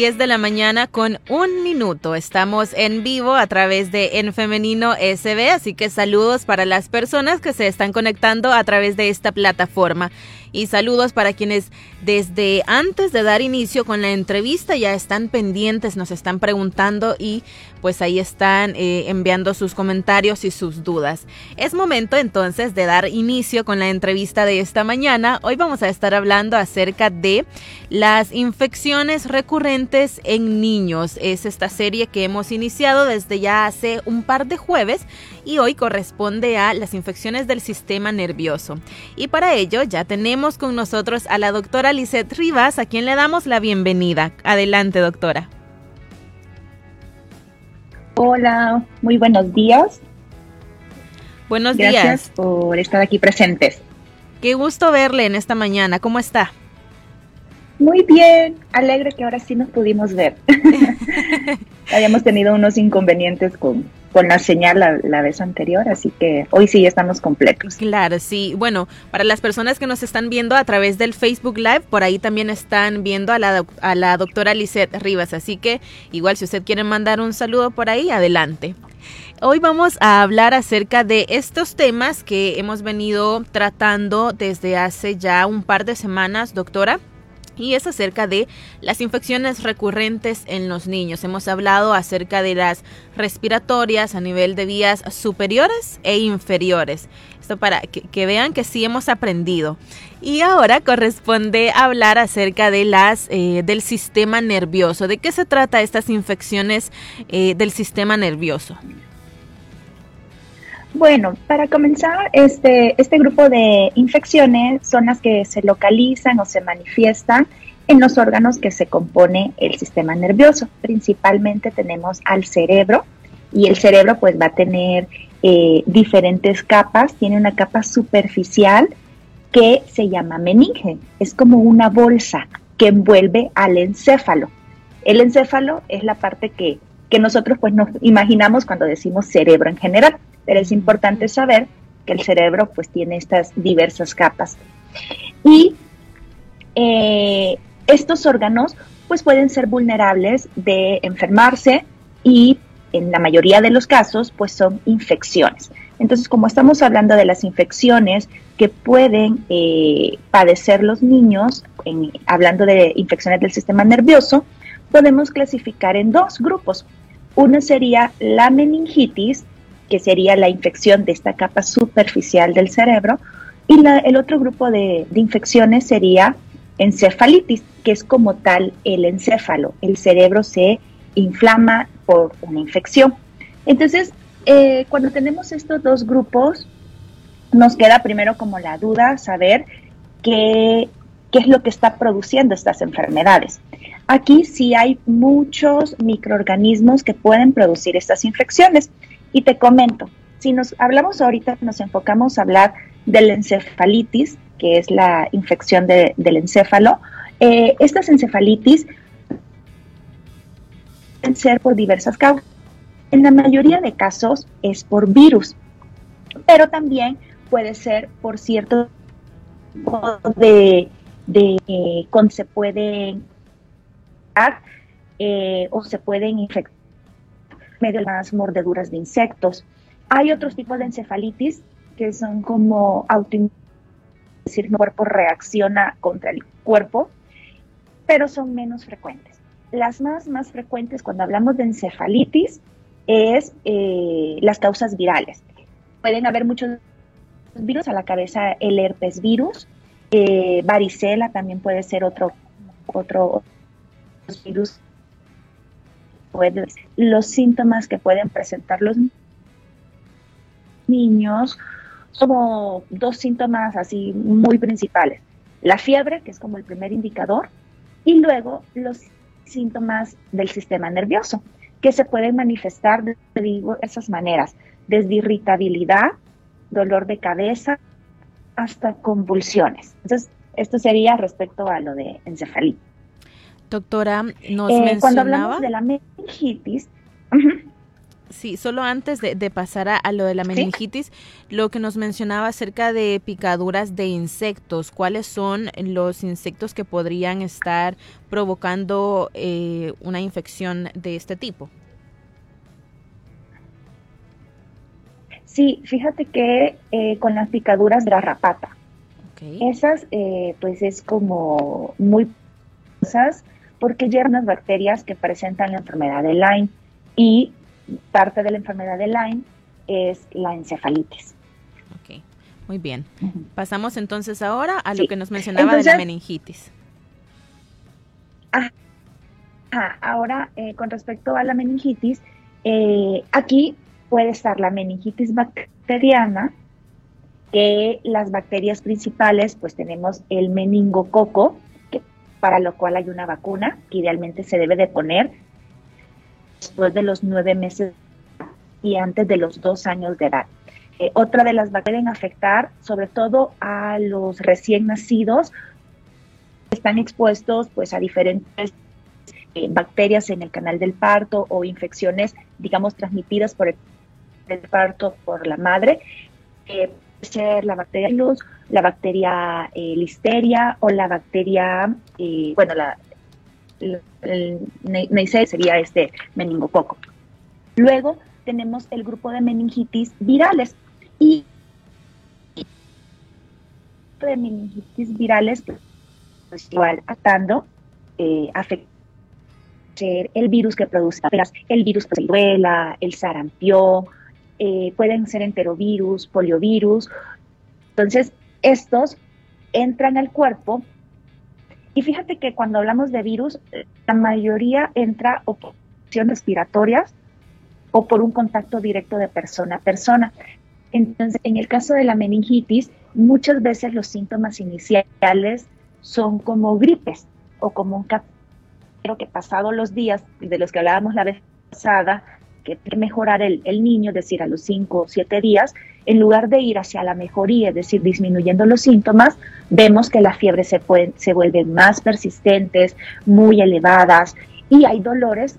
10 de la mañana con un minuto. Estamos en vivo a través de En Femenino SB, así que saludos para las personas que se están conectando a través de esta plataforma y saludos para quienes desde antes de dar inicio con la entrevista ya están pendientes, nos están preguntando y pues ahí están eh, enviando sus comentarios y sus dudas. Es momento entonces de dar inicio con la entrevista de esta mañana. Hoy vamos a estar hablando acerca de las infecciones recurrentes en niños. Es esta serie que hemos iniciado desde ya hace un par de jueves y hoy corresponde a las infecciones del sistema nervioso. Y para ello ya tenemos con nosotros a la doctora Lisette Rivas, a quien le damos la bienvenida. Adelante, doctora. Hola, muy buenos días. Buenos días. Gracias por estar aquí presentes. Qué gusto verle en esta mañana. ¿Cómo está? Muy bien, alegre que ahora sí nos pudimos ver. Habíamos tenido unos inconvenientes con, con la señal la, vez anterior, así que hoy sí estamos completos. Claro, sí. Bueno, para las personas que nos están viendo a través del Facebook Live, por ahí también están viendo a la, a la doctora Lisette Rivas, así que igual si usted quiere mandar un saludo por ahí, adelante. Hoy vamos a hablar acerca de estos temas que hemos venido tratando desde hace ya un par de semanas, doctora y es acerca de las infecciones recurrentes en los niños. Hemos hablado acerca de las respiratorias a nivel de vías superiores e inferiores. Esto para que, vean que sí hemos aprendido. Y ahora corresponde hablar acerca de las eh, del sistema nervioso. ¿De qué se trata estas infecciones eh, del sistema nervioso? Bueno, para comenzar, este, este grupo de infecciones son las que se localizan o se manifiestan en los órganos que se compone el sistema nervioso. Principalmente tenemos al cerebro y el cerebro pues va a tener eh, diferentes capas. Tiene una capa superficial que se llama meninge. Es como una bolsa que envuelve al encéfalo. El encéfalo es la parte que, que nosotros pues nos imaginamos cuando decimos cerebro en general pero es importante saber que el cerebro pues tiene estas diversas capas. Y eh, estos órganos pues pueden ser vulnerables de enfermarse y en la mayoría de los casos pues son infecciones. Entonces como estamos hablando de las infecciones que pueden eh, padecer los niños, hablando de infecciones del sistema nervioso, podemos clasificar en dos grupos. Uno sería la meningitis, que sería la infección de esta capa superficial del cerebro, y el otro grupo de, infecciones sería encefalitis, que es como tal el encéfalo. El cerebro se inflama por una infección. Entonces, eh, cuando tenemos estos dos grupos, nos queda primero como la duda saber qué, qué es lo que está produciendo estas enfermedades. Aquí sí hay muchos microorganismos que pueden producir estas infecciones. Y te comento, si nos hablamos ahorita, nos enfocamos a hablar del encefalitis, que es la infección del encéfalo, eh, estas encefalitis pueden ser por diversas causas. En la mayoría de casos es por virus, pero también puede ser por cierto de, de eh, se pueden eh, o se pueden infectar medio las mordeduras de insectos. Hay otros tipos de encefalitis que son como auto decir, el cuerpo reacciona contra el cuerpo, pero son menos frecuentes. Las más, más frecuentes cuando hablamos de encefalitis es eh, las causas virales. Pueden haber muchos virus a la cabeza, el herpes virus, eh, varicela también puede ser otro, otro virus los síntomas que pueden presentar los niños como dos síntomas así muy principales. La fiebre, que es como el primer indicador, y luego los síntomas del sistema nervioso, que se pueden manifestar de esas maneras, desde irritabilidad, dolor de cabeza, hasta convulsiones. Entonces, esto sería respecto a lo de encefalitis. Doctora, nos mencionaba... Eh, cuando hablamos de la meningitis, Sí, solo antes de, pasar a, lo de la meningitis, lo que nos mencionaba acerca de picaduras de insectos, ¿cuáles son los insectos que podrían estar provocando eh, una infección de este tipo? Sí, fíjate que eh, con las picaduras de la rapata, esas eh, pues es como muy cosas porque llevan las bacterias que presentan la enfermedad de Lyme y parte de la enfermedad de Lyme es la encefalitis. Ok, muy bien. Pasamos entonces ahora a lo que nos mencionaba de la meningitis. ahora, eh, con respecto a la meningitis, eh, aquí puede estar la meningitis bacteriana, que las bacterias principales, pues tenemos el meningococo, para lo cual hay una vacuna que idealmente se debe de poner después de los nueve meses y antes de los dos años de edad. Eh, otra de las bacterias pueden afectar sobre todo a los recién nacidos, están expuestos pues a diferentes eh, bacterias en el canal del parto o infecciones, digamos, transmitidas por el, parto por la madre. Eh, puede ser la bacteria la bacteria listeria o la bacteria, bueno, la, el, sería este meningococo. Luego tenemos el grupo de meningitis virales y de meningitis virales pues igual atando eh, afecta el virus que produce el virus de la el sarampión, eh, pueden ser enterovirus, poliovirus. Entonces, estos entran al cuerpo y fíjate que cuando hablamos de virus, la mayoría entra o por respiratorias o por un contacto directo de persona a persona. Entonces, en el caso de la meningitis, muchas veces los síntomas iniciales son como gripes o como un pero que pasado los días de los que hablábamos la vez pasada, que mejorar el, el niño, es decir, a los 5 o 7 días, en lugar de ir hacia la mejoría, es decir, disminuyendo los síntomas, vemos que la fiebre se, puede, se vuelven más persistentes, muy elevadas y hay dolores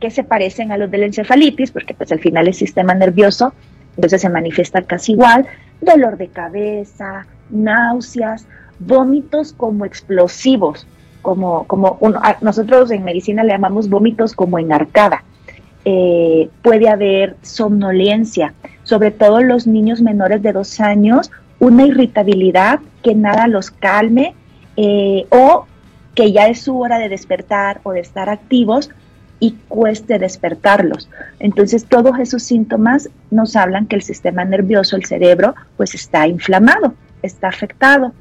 que se parecen a los de la encefalitis, porque pues al final el sistema nervioso entonces se manifiesta casi igual, dolor de cabeza, náuseas, vómitos como explosivos, como, como nosotros en medicina le llamamos vómitos como en arcada. Eh, puede haber somnolencia, sobre todo los niños menores de dos años, una irritabilidad que nada los calme eh, o que ya es su hora de despertar o de estar activos y cueste despertarlos. Entonces todos esos síntomas nos hablan que el sistema nervioso, el cerebro, pues está inflamado, está afectado.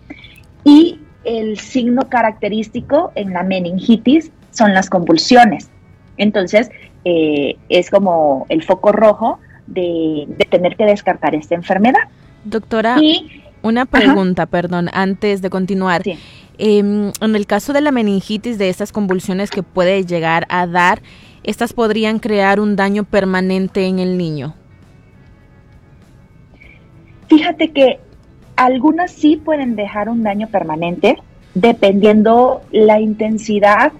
Y el signo característico en la meningitis son las convulsiones. Entonces, eh, es como el foco rojo de, tener que descartar esta enfermedad. Doctora, una pregunta, perdón, antes de continuar. Em, en el caso de la meningitis, de estas convulsiones que puede llegar a dar, ¿estas podrían crear un daño permanente en el niño? Fíjate que algunas sí pueden dejar un daño permanente, dependiendo la intensidad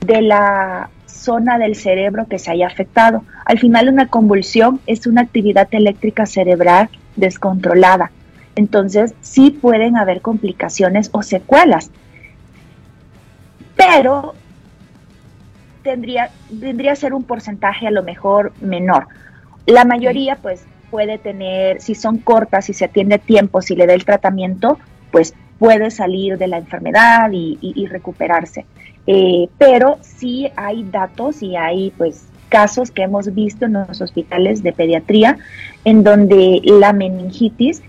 de la zona del cerebro que se haya afectado. Al final una convulsión es una actividad eléctrica cerebral descontrolada. Entonces sí pueden haber complicaciones o secuelas. Pero tendría, tendría que ser un porcentaje a lo mejor menor. La mayoría pues puede tener, si son cortas, si se atiende a tiempo, si le da el tratamiento, pues puede salir de la enfermedad y recuperarse. Eh, pero sí hay datos y hay pues casos que hemos visto en los hospitales de pediatría en donde la meningitis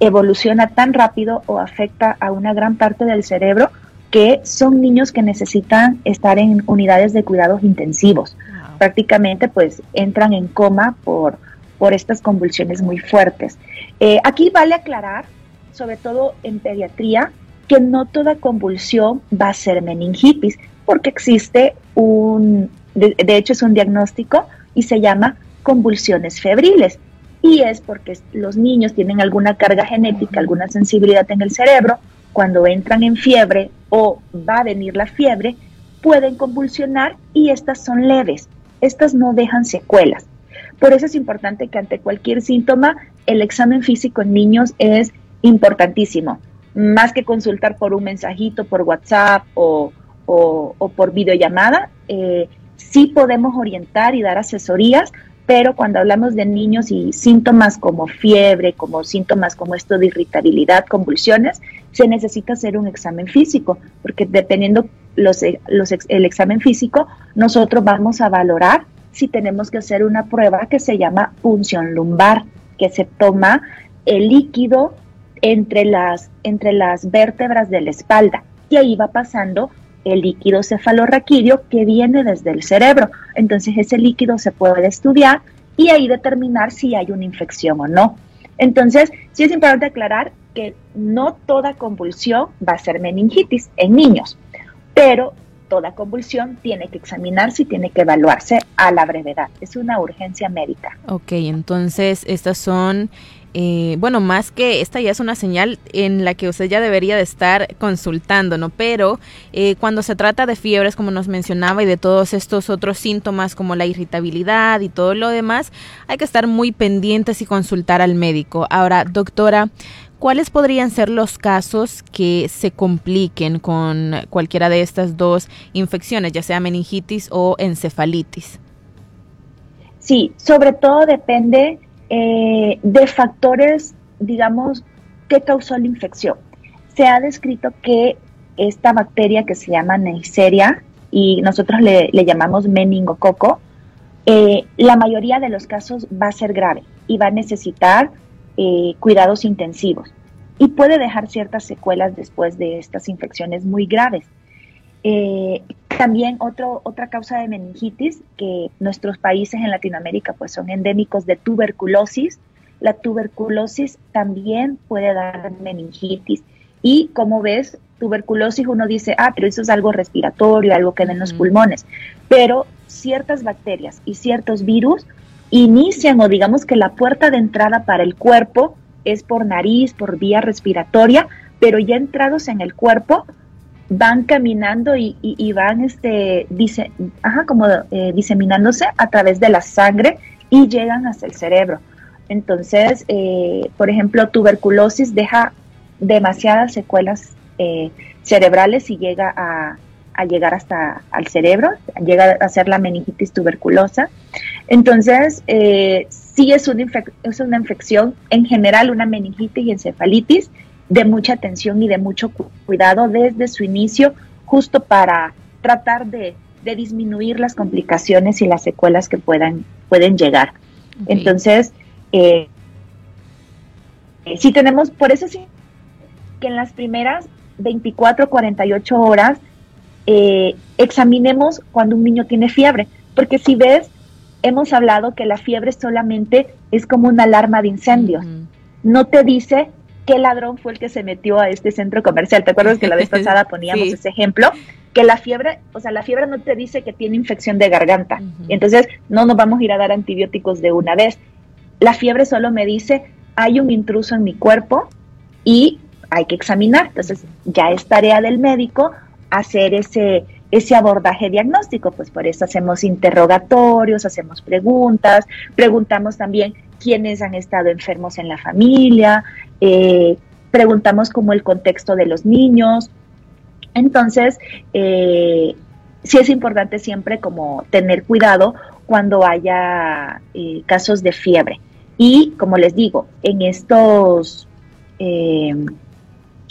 evoluciona tan rápido o afecta a una gran parte del cerebro que son niños que necesitan estar en unidades de cuidados intensivos. Prácticamente pues entran en coma por, por estas convulsiones muy fuertes. Eh, aquí vale aclarar, sobre todo en pediatría, que no toda convulsión va a ser meningitis, porque existe un, de, hecho es un diagnóstico y se llama convulsiones febriles. y es porque los niños tienen alguna carga genética, alguna sensibilidad en el cerebro, cuando entran en fiebre o va a venir la fiebre, pueden convulsionar y estas son leves, estas no dejan secuelas. Por eso es importante que ante cualquier síntoma el examen físico en niños es importantísimo, más que consultar por un mensajito, por WhatsApp o, por videollamada. Eh, sí podemos orientar y dar asesorías, pero cuando hablamos de niños y síntomas como fiebre, como síntomas como esto de irritabilidad, convulsiones, se necesita hacer un examen físico, porque dependiendo los, los, el examen físico, nosotros vamos a valorar si tenemos que hacer una prueba que se llama punción lumbar, que se toma el líquido entre las, entre las vértebras de la espalda y ahí va pasando el líquido cefalorraquídeo que viene desde el cerebro. Entonces ese líquido se puede estudiar y ahí determinar si hay una infección o no. Entonces, sí es importante aclarar que no toda convulsión va a ser meningitis en niños, pero toda convulsión tiene que examinarse y tiene que evaluarse a la brevedad. Es una urgencia médica. Ok, entonces estas son eh, bueno, más que esta ya es una señal en la que usted ya debería de estar consultando, ¿no? Pero eh, cuando se trata de fiebres, como nos mencionaba, y de todos estos otros síntomas como la irritabilidad y todo lo demás, hay que estar muy pendientes y consultar al médico. Ahora, doctora, ¿cuáles podrían ser los casos que se compliquen con cualquiera de estas dos infecciones, ya sea meningitis o encefalitis? Sí, sobre todo depende eh, de factores, digamos, que causó la infección. Se ha descrito que esta bacteria que se llama Neisseria y nosotros le, llamamos meningococo, eh, la mayoría de los casos va a ser grave y va a necesitar eh, cuidados intensivos y puede dejar ciertas secuelas después de estas infecciones muy graves. Eh, también otro, otra causa de meningitis, que nuestros países en Latinoamérica pues son endémicos de tuberculosis. La tuberculosis también puede dar meningitis. Y como ves, tuberculosis uno dice, ah, pero eso es algo respiratorio, algo que da en los pulmones. Pero ciertas bacterias y ciertos virus inician o digamos que la puerta de entrada para el cuerpo es por nariz, por vía respiratoria, pero ya entrados en el cuerpo van caminando y, van este, ajá, como eh, diseminándose a través de la sangre y llegan hasta el cerebro. Entonces, eh, por ejemplo, tuberculosis deja demasiadas secuelas eh, cerebrales y llega a, llegar hasta al cerebro, llega a ser la meningitis tuberculosa. Entonces, sí es una, es una infección, en general una meningitis y encefalitis, de mucha atención y de mucho cuidado desde su inicio, justo para tratar de, disminuir las complicaciones y las secuelas que puedan, pueden llegar. Entonces, eh, si tenemos, por eso sí, que en las primeras 24, 48 horas eh, examinemos cuando un niño tiene fiebre, porque si ves, hemos hablado que la fiebre solamente es como una alarma de incendios. No te dice qué ladrón fue el que se metió a este centro comercial. ¿Te acuerdas que la vez pasada poníamos ese ejemplo? Que la fiebre, o sea, la fiebre no te dice que tiene infección de garganta. entonces no nos vamos a ir a dar antibióticos de una vez. La fiebre solo me dice, hay un intruso en mi cuerpo y hay que examinar. Entonces ya es tarea del médico hacer ese, ese abordaje diagnóstico, pues por eso hacemos interrogatorios, hacemos preguntas, preguntamos también quiénes han estado enfermos en la familia, eh, preguntamos como el contexto de los niños. Entonces, eh, sí es importante siempre como tener cuidado cuando haya eh, casos de fiebre. Y como les digo, en estos, en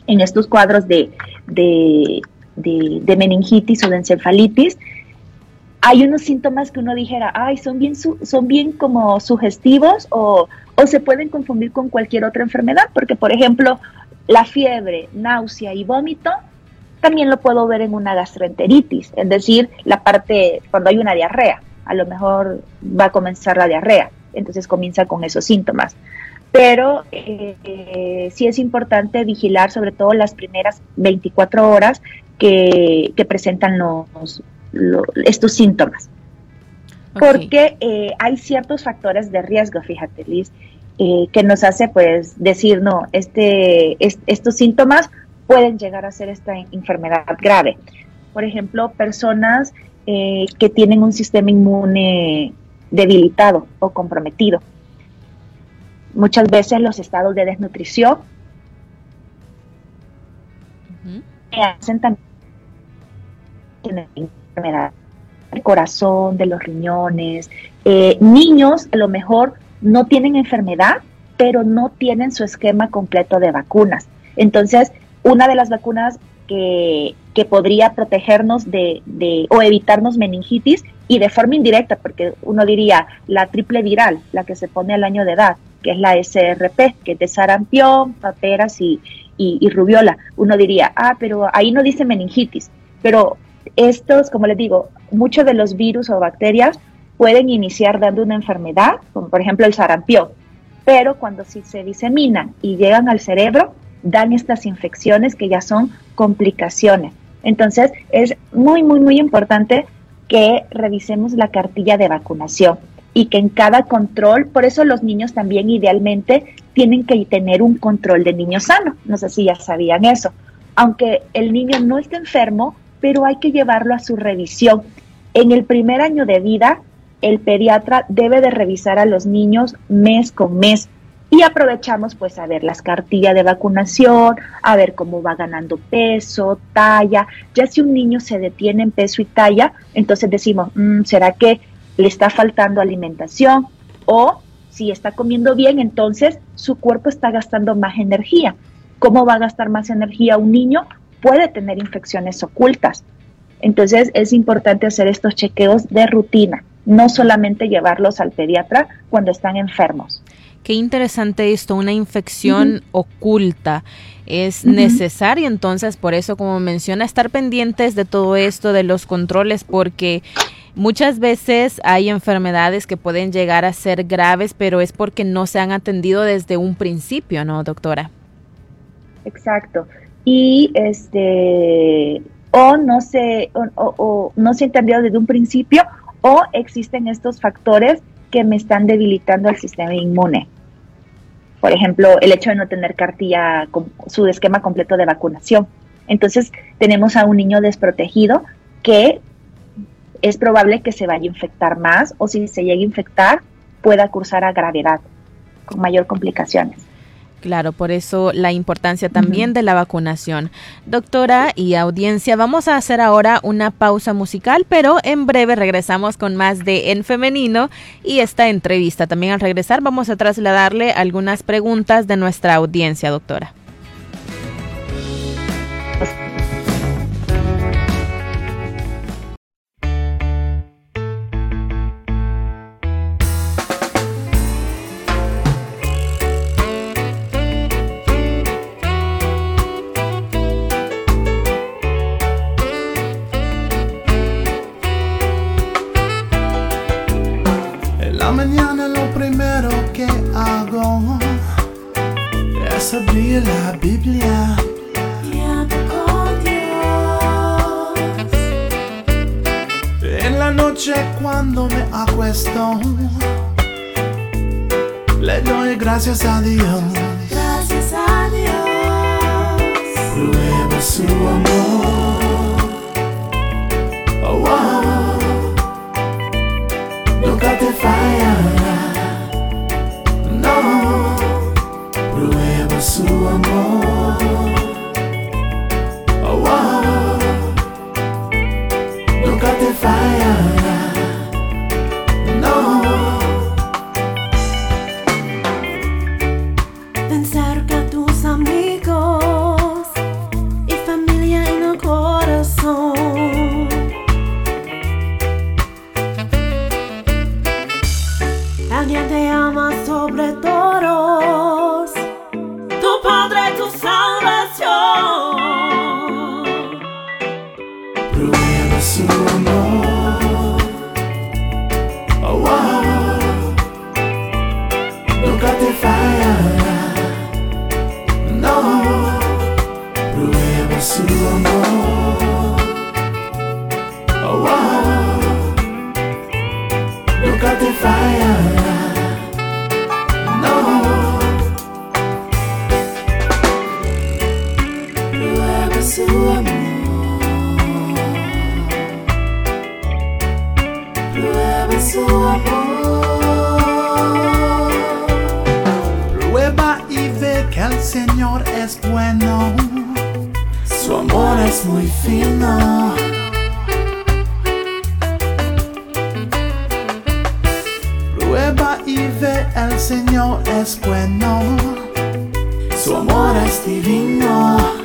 estos cuadros de, de, meningitis o de encefalitis, hay unos síntomas que uno dijera, ay, son bien, son bien como sugestivos o, o se pueden confundir con cualquier otra enfermedad, porque por ejemplo, la fiebre, náusea y vómito también lo puedo ver en una gastroenteritis, es decir, la parte cuando hay una diarrea, a lo mejor va a comenzar la diarrea, entonces comienza con esos síntomas. Pero eh, sí es importante vigilar sobre todo las primeras 24 horas que, que presentan los, estos síntomas. Porque eh, hay ciertos factores de riesgo, fíjate Liz, eh, que nos hace pues decir, no, este, estos síntomas pueden llegar a ser esta enfermedad grave. Por ejemplo, personas eh, que tienen un sistema inmune debilitado o comprometido. Muchas veces los estados de desnutrición hacen también enfermedad del corazón, de los riñones. Eh, niños a lo mejor no tienen enfermedad, pero no tienen su esquema completo de vacunas. Entonces, una de las vacunas que, podría protegernos de, de, o evitarnos meningitis y de forma indirecta, porque uno diría la triple viral, la que se pone al año de edad, que es la SRP, que es de sarampión, paperas y, y, rubiola. Uno diría, ah, pero ahí no dice meningitis. Pero estos, como les digo, muchos de los virus o bacterias pueden iniciar dando una enfermedad, como por ejemplo el sarampión, pero cuando si se diseminan y llegan al cerebro, dan estas infecciones que ya son complicaciones. Entonces, es muy, muy, muy importante que revisemos la cartilla de vacunación y que en cada control, por eso los niños también idealmente tienen que tener un control de niño sano. No sé si ya sabían eso. Aunque el niño no esté enfermo, pero hay que llevarlo a su revisión. En el primer año de vida, el pediatra debe de revisar a los niños mes con mes y aprovechamos pues a ver las cartillas de vacunación, a ver cómo va ganando peso, talla. Ya si un niño se detiene en peso y talla, entonces decimos, mm, ¿será que le está faltando alimentación? O si está comiendo bien, entonces su cuerpo está gastando más energía. ¿Cómo va a gastar más energía un niño? Puede tener infecciones ocultas. Entonces es importante hacer estos chequeos de rutina, no solamente llevarlos al pediatra cuando están enfermos. Qué interesante esto, una infección oculta. Es necesario entonces, por eso, como menciona, estar pendientes de todo esto, de los controles, porque muchas veces hay enfermedades que pueden llegar a ser graves, pero es porque no se han atendido desde un principio, ¿no, doctora? Exacto. Y este, o no se, o, no se ha entendido desde un principio, o existen estos factores que me están debilitando el sistema inmune. Por ejemplo, el hecho de no tener cartilla con su esquema completo de vacunación. Entonces, tenemos a un niño desprotegido que es probable que se vaya a infectar más o si se llega a infectar pueda cursar a gravedad con mayor complicaciones. Claro, por eso la importancia también de la vacunación. Doctora y audiencia, vamos a hacer ahora una pausa musical, pero en breve regresamos con más de En Femenino y esta entrevista. También al regresar vamos a trasladarle algunas preguntas de nuestra audiencia, doctora. Es muy fino. Prueba y ve el Señor es bueno. Su amor es divino.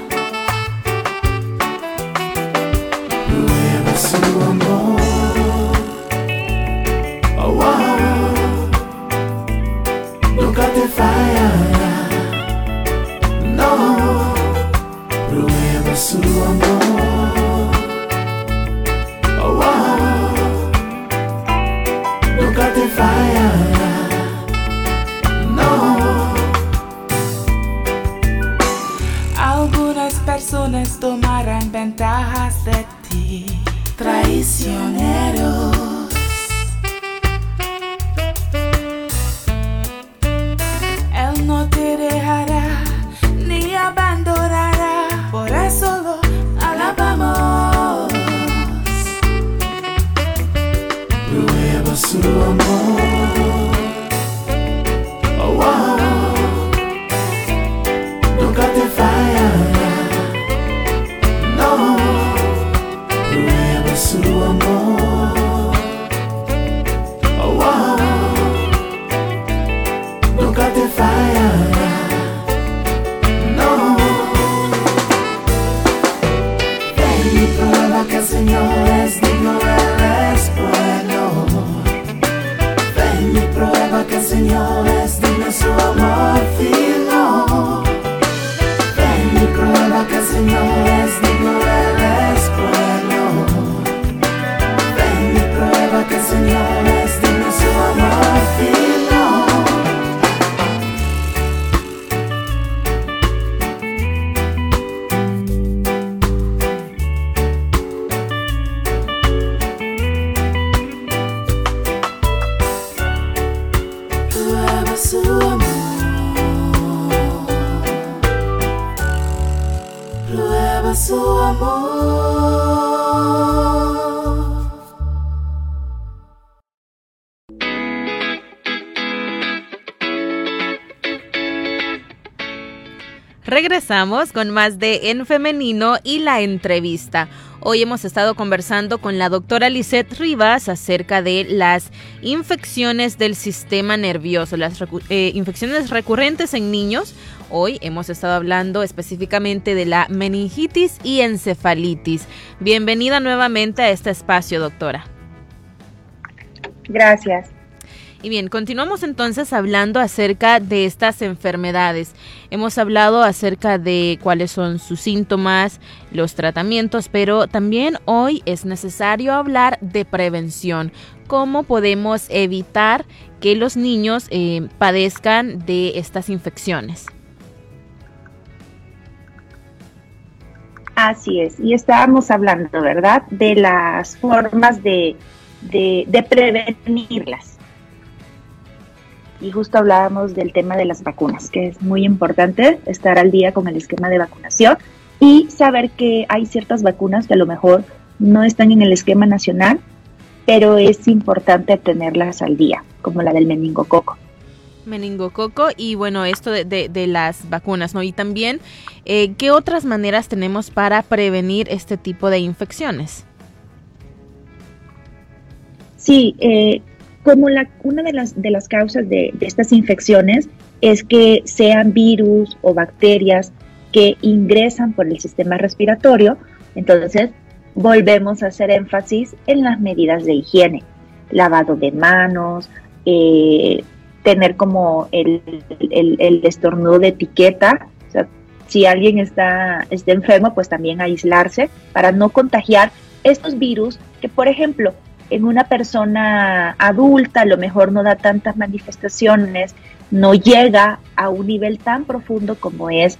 Regresamos con más de En Femenino y la entrevista. Hoy hemos estado conversando con la doctora Lisette Rivas acerca de las infecciones del sistema nervioso, las eh, infecciones recurrentes en niños. Hoy hemos estado hablando específicamente de la meningitis y encefalitis. Bienvenida nuevamente a este espacio, doctora. Gracias. Y bien, continuamos entonces hablando acerca de estas enfermedades. Hemos hablado acerca de cuáles son sus síntomas, los tratamientos, pero también hoy es necesario hablar de prevención. ¿Cómo podemos evitar que los niños eh, padezcan de estas infecciones? Así es. Y estábamos hablando, ¿verdad?, de las formas de, de, de prevenirlas. Y justo hablábamos del tema de las vacunas, que es muy importante estar al día con el esquema de vacunación y saber que hay ciertas vacunas que a lo mejor no están en el esquema nacional, pero es importante tenerlas al día, como la del meningococo. Meningococo y bueno, esto de, de- de las vacunas, ¿no? Y también, eh, ¿qué otras maneras tenemos para prevenir este tipo de infecciones? Sí, eh, como la, una de las, de las causas de, estas infecciones es que sean virus o bacterias que ingresan por el sistema respiratorio, entonces volvemos a hacer énfasis en las medidas de higiene, lavado de manos, eh, tener como el, estornudo de etiqueta, si alguien está, está enfermo, pues también aislarse para no contagiar estos virus que, por ejemplo, en una persona adulta a lo mejor no da tantas manifestaciones, no llega a un nivel tan profundo como es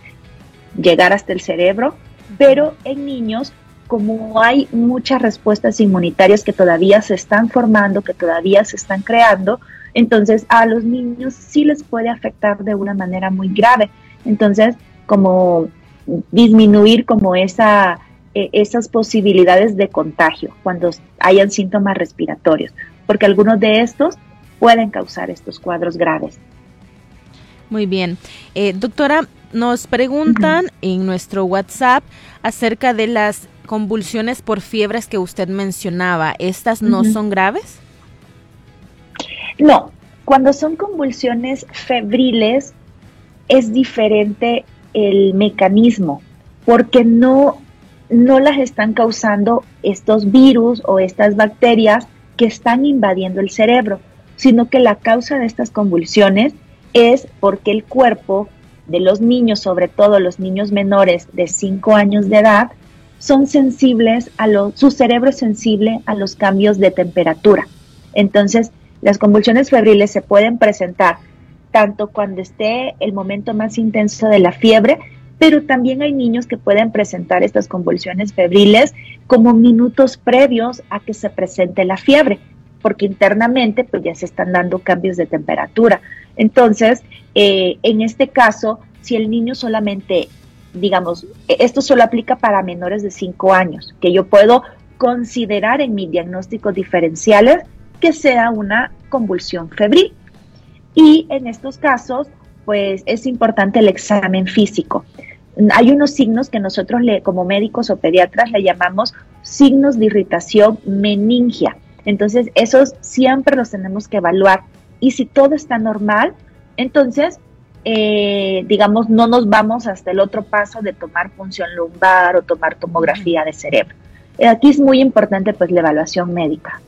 llegar hasta el cerebro, pero en niños, como hay muchas respuestas inmunitarias que todavía se están formando, que todavía se están creando, entonces a los niños sí les puede afectar de una manera muy grave. Entonces, como disminuir como esa, eh, esas posibilidades de contagio cuando hayan síntomas respiratorios, porque algunos de estos pueden causar estos cuadros graves. Muy bien. Eh, doctora, nos preguntan en nuestro WhatsApp acerca de las convulsiones por fiebres que usted mencionaba. ¿Estas no son graves? No, cuando son convulsiones febriles es diferente el mecanismo porque no, no las están causando estos virus o estas bacterias que están invadiendo el cerebro, sino que la causa de estas convulsiones es porque el cuerpo de los niños, sobre todo los niños menores de 5 años de edad, son sensibles a lo, su cerebro es sensible a los cambios de temperatura. Entonces, las convulsiones febriles se pueden presentar tanto cuando esté el momento más intenso de la fiebre, pero también hay niños que pueden presentar estas convulsiones febriles como minutos previos a que se presente la fiebre, porque internamente pues ya se están dando cambios de temperatura. Entonces, eh, en este caso, si el niño solamente, digamos, esto solo aplica para menores de 5 años, que yo puedo considerar en mis diagnósticos diferenciales que sea una convulsión febril. Y en estos casos, pues es importante el examen físico. Hay unos signos que nosotros le, como médicos o pediatras le llamamos signos de irritación meningia. Entonces, esos siempre los tenemos que evaluar. Y si todo está normal, entonces, eh, digamos, no nos vamos hasta el otro paso de tomar función lumbar o tomar tomografía de cerebro. Eh, aquí es muy importante pues la evaluación médica.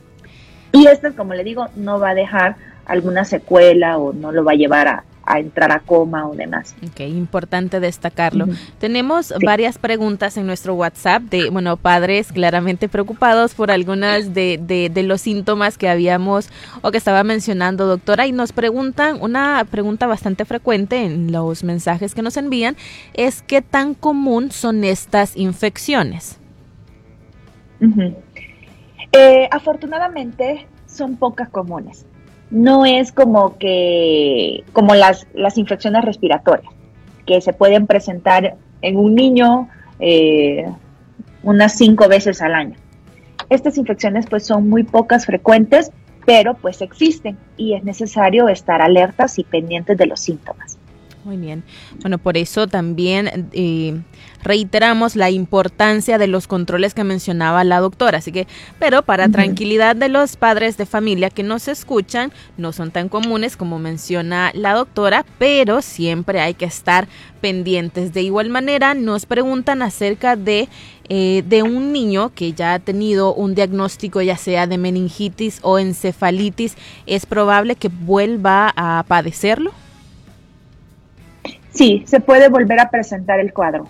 Y esto, como le digo, no va a dejar alguna secuela o no lo va a llevar a, entrar a coma o demás. Ok, importante destacarlo. Tenemos varias preguntas en nuestro WhatsApp de, bueno, padres claramente preocupados por algunas de, de, de, los síntomas que habíamos o que estaba mencionando, doctora, y nos preguntan, una pregunta bastante frecuente en los mensajes que nos envían, es qué tan común son estas infecciones. Eh, afortunadamente son pocas comunes. No es como que como las, las infecciones respiratorias que se pueden presentar en un niño eh, unas cinco veces al año. Estas infecciones pues son muy pocas frecuentes, pero pues existen y es necesario estar alertas y pendientes de los síntomas. Muy bien. Bueno, por eso también eh, reiteramos la importancia de los controles que mencionaba la doctora. Así que, pero para tranquilidad de los padres de familia que nos escuchan, no son tan comunes como menciona la doctora, pero siempre hay que estar pendientes. De igual manera, nos preguntan acerca de, eh, de un niño que ya ha tenido un diagnóstico ya sea de meningitis o encefalitis. ¿Es probable que vuelva a padecerlo? Sí, se puede volver a presentar el cuadro.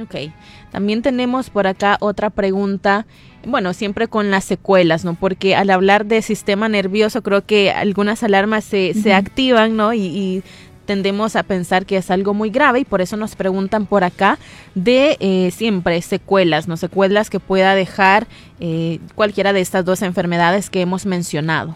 Ok, también tenemos por acá otra pregunta, bueno, siempre con las secuelas, ¿no? Porque al hablar de sistema nervioso creo que algunas alarmas se, se activan, ¿no? Y, tendemos a pensar que es algo muy grave y por eso nos preguntan por acá de eh, siempre secuelas, ¿no? Secuelas que pueda dejar eh, cualquiera de estas dos enfermedades que hemos mencionado.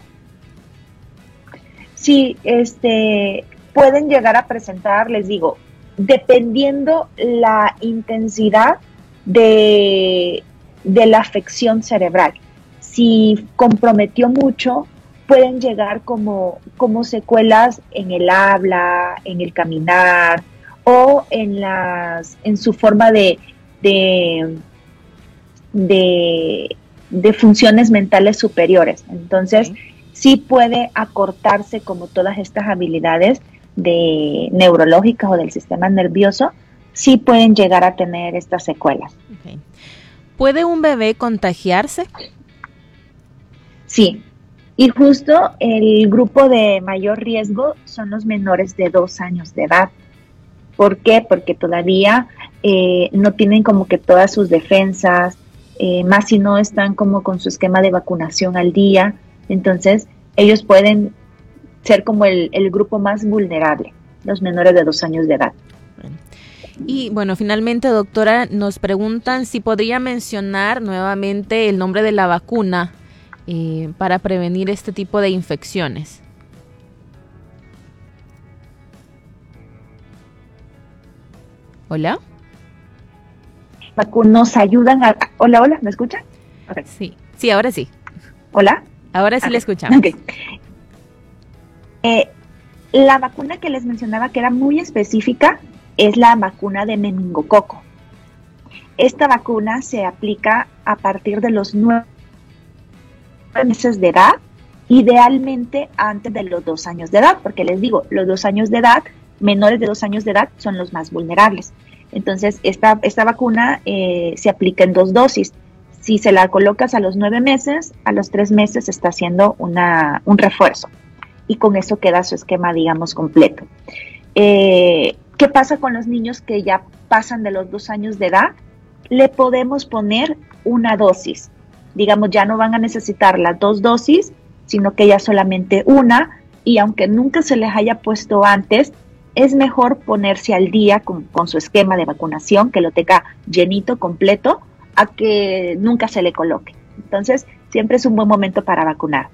Sí, este, pueden llegar a presentar, les digo, dependiendo la intensidad de, la afección cerebral. Si comprometió mucho, pueden llegar como, como secuelas en el habla, en el caminar o en, las, en su forma de, de, de, funciones mentales superiores. Entonces, sí puede acortarse como todas estas habilidades de neurológicas o del sistema nervioso, sí pueden llegar a tener estas secuelas. ¿Puede un bebé contagiarse? Sí, y justo el grupo de mayor riesgo son los menores de dos años de edad. ¿Por qué? Porque todavía eh, no tienen como que todas sus defensas, eh, más si no están como con su esquema de vacunación al día. Entonces, ellos pueden ser como el, grupo más vulnerable, los menores de dos años de edad. Y bueno, finalmente, doctora, nos preguntan si podría mencionar nuevamente el nombre de la vacuna eh, para prevenir este tipo de infecciones. Hola. nos ayudan a... Hola, hola, ¿me escuchan? Okay. Sí, sí, ahora sí. Hola. Ahora sí okay. le escuchamos. Okay. Eh, la vacuna que les mencionaba que era muy específica es la vacuna de meningococo. Esta vacuna se aplica a partir de los nueve meses de edad, idealmente antes de los dos años de edad, porque les digo, los dos años de edad, menores de dos años de edad, son los más vulnerables. Entonces, esta, esta vacuna eh, se aplica en dos dosis. Si se la colocas a los nueve meses, a los tres meses está haciendo una, un refuerzo. Y con eso queda su esquema, digamos, completo. Eh, ¿Qué pasa con los niños que ya pasan de los dos años de edad? Le podemos poner una dosis. Digamos, ya no van a necesitar las dos dosis, sino que ya solamente una. Y aunque nunca se les haya puesto antes, es mejor ponerse al día con, con, su esquema de vacunación, que lo tenga llenito, completo, a que nunca se le coloque. Entonces, siempre es un buen momento para vacunar.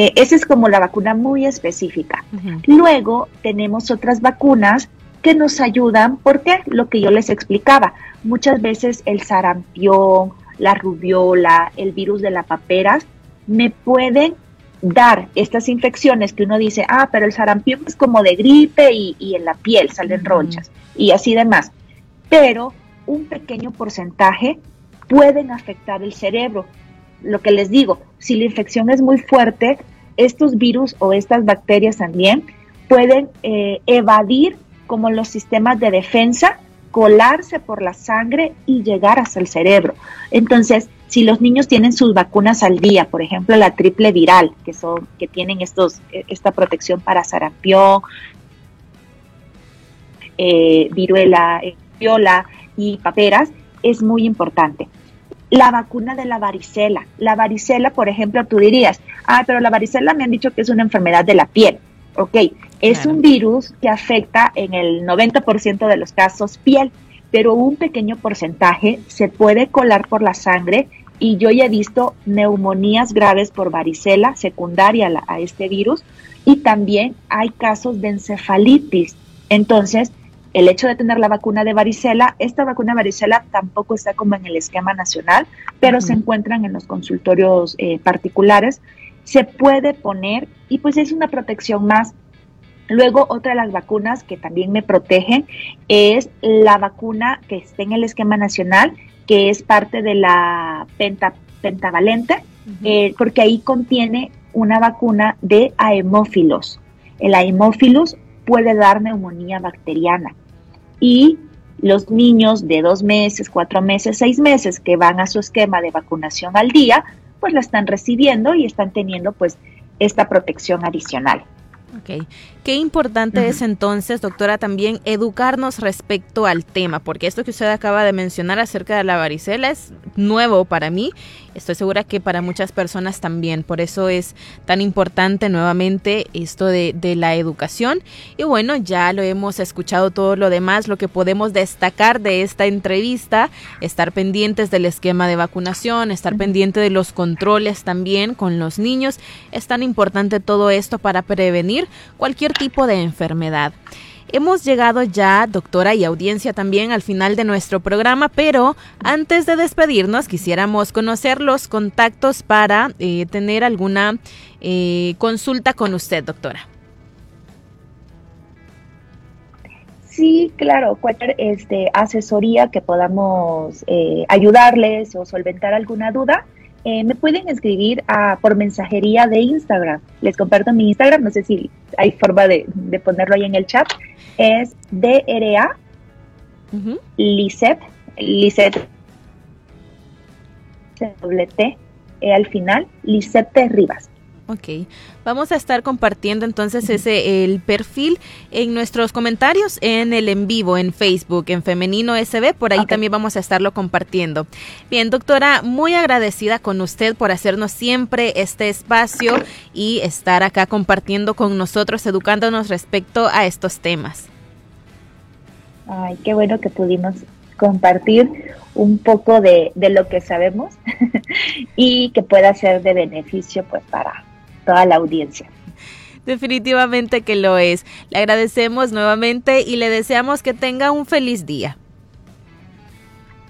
Eh, esa es como la vacuna muy específica. Uh -huh. Luego tenemos otras vacunas que nos ayudan, porque lo que yo les explicaba, muchas veces el sarampión, la rubiola, el virus de la paperas, me pueden dar estas infecciones que uno dice, ah, pero el sarampión es como de gripe y, y en la piel salen ronchas y así demás. Pero un pequeño porcentaje pueden afectar el cerebro. Lo que les digo, si la infección es muy fuerte, estos virus o estas bacterias también pueden eh, evadir como los sistemas de defensa, colarse por la sangre y llegar hasta el cerebro. Entonces, si los niños tienen sus vacunas al día, por ejemplo la triple viral, que son que tienen estos esta protección para sarampión, eh, viruela, viola y paperas, es muy importante. La vacuna de la varicela. La varicela, por ejemplo, tú dirías, ah, pero la varicela me han dicho que es una enfermedad de la piel. Ok, es claro. un virus que afecta en el 90% de los casos piel, pero un pequeño porcentaje se puede colar por la sangre y yo ya he visto neumonías graves por varicela secundaria a, la, a este virus y también hay casos de encefalitis. Entonces, el hecho de tener la vacuna de varicela, esta vacuna de varicela tampoco está como en el esquema nacional, pero uh -huh. se encuentran en los consultorios eh, particulares. Se puede poner y pues es una protección más. Luego, otra de las vacunas que también me protegen es la vacuna que está en el esquema nacional, que es parte de la penta, pentavalente, uh -huh. eh, porque ahí contiene una vacuna de aemófilos. El aemófilos puede dar neumonía bacteriana. Y los niños de dos meses, cuatro meses, seis meses que van a su esquema de vacunación al día, pues la están recibiendo y están teniendo pues esta protección adicional. Ok, qué importante uh -huh. es entonces, doctora, también educarnos respecto al tema, porque esto que usted acaba de mencionar acerca de la varicela es nuevo para mí, estoy segura que para muchas personas también, por eso es tan importante nuevamente esto de, de la educación. Y bueno, ya lo hemos escuchado todo lo demás, lo que podemos destacar de esta entrevista, estar pendientes del esquema de vacunación, estar uh -huh. pendiente de los controles también con los niños, es tan importante todo esto para prevenir cualquier tipo de enfermedad. Hemos llegado ya, doctora y audiencia también, al final de nuestro programa, pero antes de despedirnos quisiéramos conocer los contactos para eh, tener alguna eh, consulta con usted, doctora. Sí, claro, cualquier este, asesoría que podamos eh, ayudarles o solventar alguna duda, eh, me pueden escribir a, por mensajería de Instagram. Les comparto mi Instagram, no sé si hay forma de, de ponerlo ahí en el chat. Es DRA uh -huh. Lisset doble T e al final, Lisette Rivas. Ok, vamos a estar compartiendo entonces ese el perfil en nuestros comentarios en el en vivo en Facebook en Femenino SB, por ahí okay. también vamos a estarlo compartiendo. Bien, doctora, muy agradecida con usted por hacernos siempre este espacio y estar acá compartiendo con nosotros, educándonos respecto a estos temas. Ay, qué bueno que pudimos compartir un poco de, de lo que sabemos y que pueda ser de beneficio pues para toda la audiencia. Definitivamente que lo es. Le agradecemos nuevamente y le deseamos que tenga un feliz día.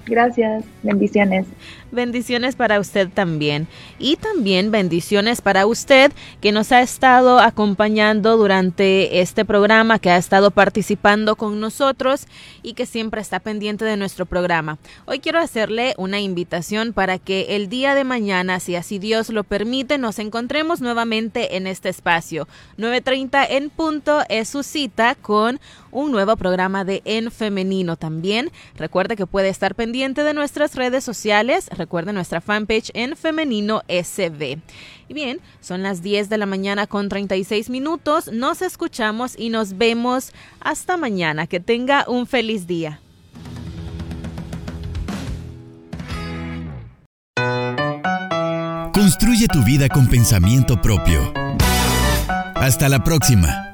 Gracias, bendiciones. Bendiciones para usted también. Y también bendiciones para usted que nos ha estado acompañando durante este programa, que ha estado participando con nosotros y que siempre está pendiente de nuestro programa. Hoy quiero hacerle una invitación para que el día de mañana, si así Dios lo permite, nos encontremos nuevamente en este espacio. 9.30 en punto es su cita con un nuevo programa de En Femenino también. Recuerde que puede estar pendiente de nuestras redes sociales Recuerden nuestra fanpage en Femenino SB. Y bien, son las 10 de la mañana con 36 minutos. Nos escuchamos y nos vemos hasta mañana. Que tenga un feliz día. Construye tu vida con pensamiento propio. Hasta la próxima.